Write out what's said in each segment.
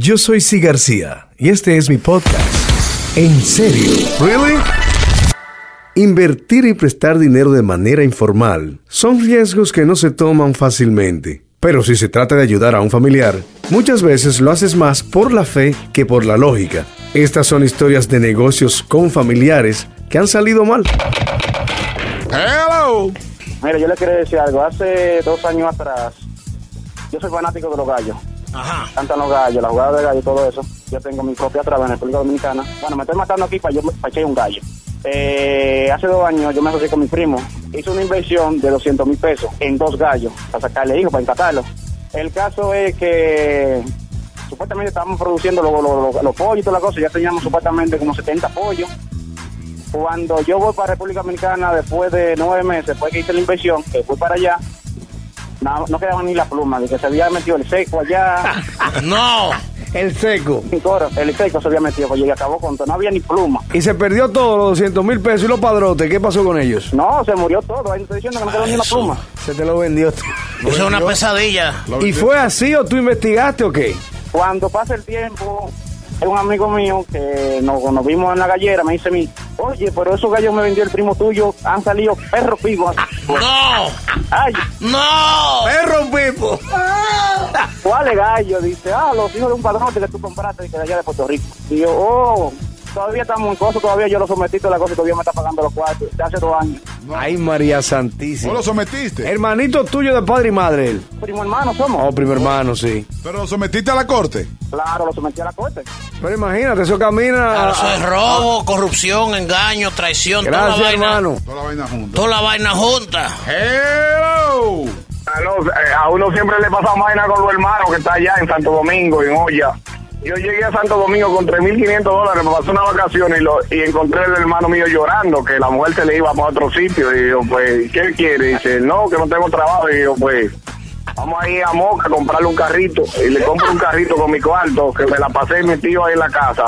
Yo soy Si García y este es mi podcast. ¿En serio? ¿Really? Invertir y prestar dinero de manera informal son riesgos que no se toman fácilmente. Pero si se trata de ayudar a un familiar, muchas veces lo haces más por la fe que por la lógica. Estas son historias de negocios con familiares que han salido mal. Hello. Mira, yo le quiero decir algo. Hace dos años atrás, yo soy fanático de los gallos. Ajá. Cantan los gallos, la jugada de gallos y todo eso. Yo tengo mi propia traba en República Dominicana. Bueno, me estoy matando aquí para yo para un gallo. Eh, hace dos años yo me asocié con mi primo. Hice una inversión de 200 mil pesos en dos gallos para sacarle hijos, para encatarlos. El caso es que supuestamente estábamos produciendo los, los- los- los pollos y toda la cosa. Ya teníamos supuestamente como 70 pollos. Cuando yo voy para República Dominicana después de nueve meses, después que hice la inversión, que fui para allá, no, no quedaba ni la pluma, de que se había metido el seco allá. No. El seco. El seco se había metido, pues y acabó con todo, no había ni pluma. Y se perdió todo, los 200 mil pesos y los padrotes. ¿Qué pasó con ellos? No, se murió todo, ahí estoy diciendo que no quedó ni una pluma. Se te lo vendió. Eso es una pesadilla. ¿Y fue así o tú investigaste o qué? Cuando pasa el tiempo, es un amigo mío que nos, nos vimos en la gallera, me dice mí, oye, pero esos gallos me vendió el primo tuyo, han salido perros vivos. No. Ay, No. ¡Perro Pipo! ¿cuáles gallos? Dice, ah, los hijos de un padrote que tú compraste de allá de Puerto Rico. Y yo, oh, todavía estamos en cosa, todavía yo lo sometí a la cosa y todavía me está pagando los cuartos, de hace dos años. Ay, María ¿No Santísima. lo sometiste? Hermanito tuyo de padre y madre él. Primo hermano somos. Oh, primo hermano, sí. ¿Pero lo sometiste a la corte? Claro, lo sometí a la corte. Pero imagínate, eso camina. Claro, eso es robo, corrupción, engaño, traición, toda la Gracias, vaina. hermano. Toda la vaina junta. Toda la vaina junta. Hello. eh, a uno siempre le pasa vaina con los hermanos que está allá en Santo Domingo, en Olla. Yo llegué a Santo Domingo con 3.500 dólares, me pasó una vacación y, lo, y encontré al hermano mío llorando, que la mujer se le iba para otro sitio. Y yo, pues, ¿qué quiere? dice, no, que no tengo trabajo. Y yo, pues, vamos a ir a Moca a comprarle un carrito. Y le compro un carrito con mi cuarto, que me la pasé metido ahí en la casa.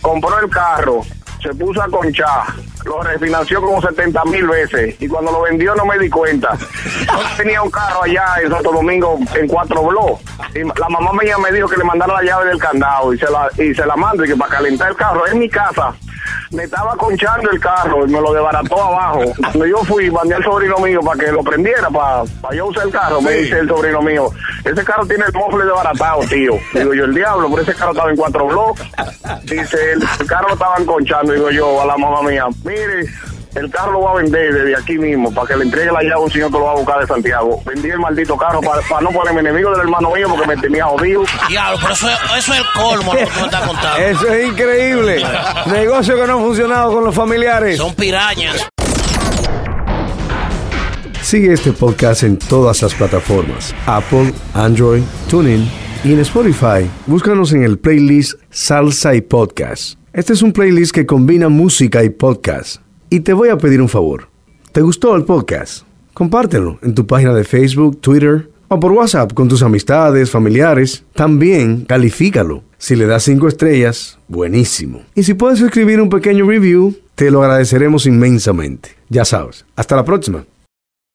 Compró el carro, se puso a conchar, lo refinanció como 70 mil veces. Y cuando lo vendió no me di cuenta. Yo tenía un carro allá en Santo Domingo en cuatro blogs. Y la mamá mía me dijo que le mandara la llave del candado y se la, y se la mando y que para calentar el carro en mi casa. Me estaba conchando el carro y me lo desbarató abajo. Cuando yo fui, mandé al sobrino mío para que lo prendiera, para, para yo usar el carro. Me dice el sobrino mío, ese carro tiene el mofle desbaratado, tío. Digo yo, el diablo, pero ese carro estaba en cuatro blogs. Dice, el, el carro lo estaban conchando. Digo yo a la mamá mía, mire, el carro lo va a vender desde aquí mismo para que le entregue la llave a un señor que lo va a buscar de Santiago. Vendí el maldito carro para, para no ponerme enemigo del hermano mío porque me tenía jodido. Diablo, pero eso, es- eso es el colmo lo que tú me estás contando. Eso es increíble. Negocio que no ha funcionado con los familiares. Son pirañas. Sigue este podcast en todas las plataformas: Apple, Android, TuneIn y en Spotify. Búscanos en el playlist Salsa y Podcast. Este es un playlist que combina música y podcast. Y te voy a pedir un favor. ¿Te gustó el podcast? Compártelo en tu página de Facebook, Twitter o por WhatsApp con tus amistades, familiares. También califícalo. Si le das cinco estrellas, buenísimo. Y si puedes escribir un pequeño review, te lo agradeceremos inmensamente. Ya sabes. Hasta la próxima.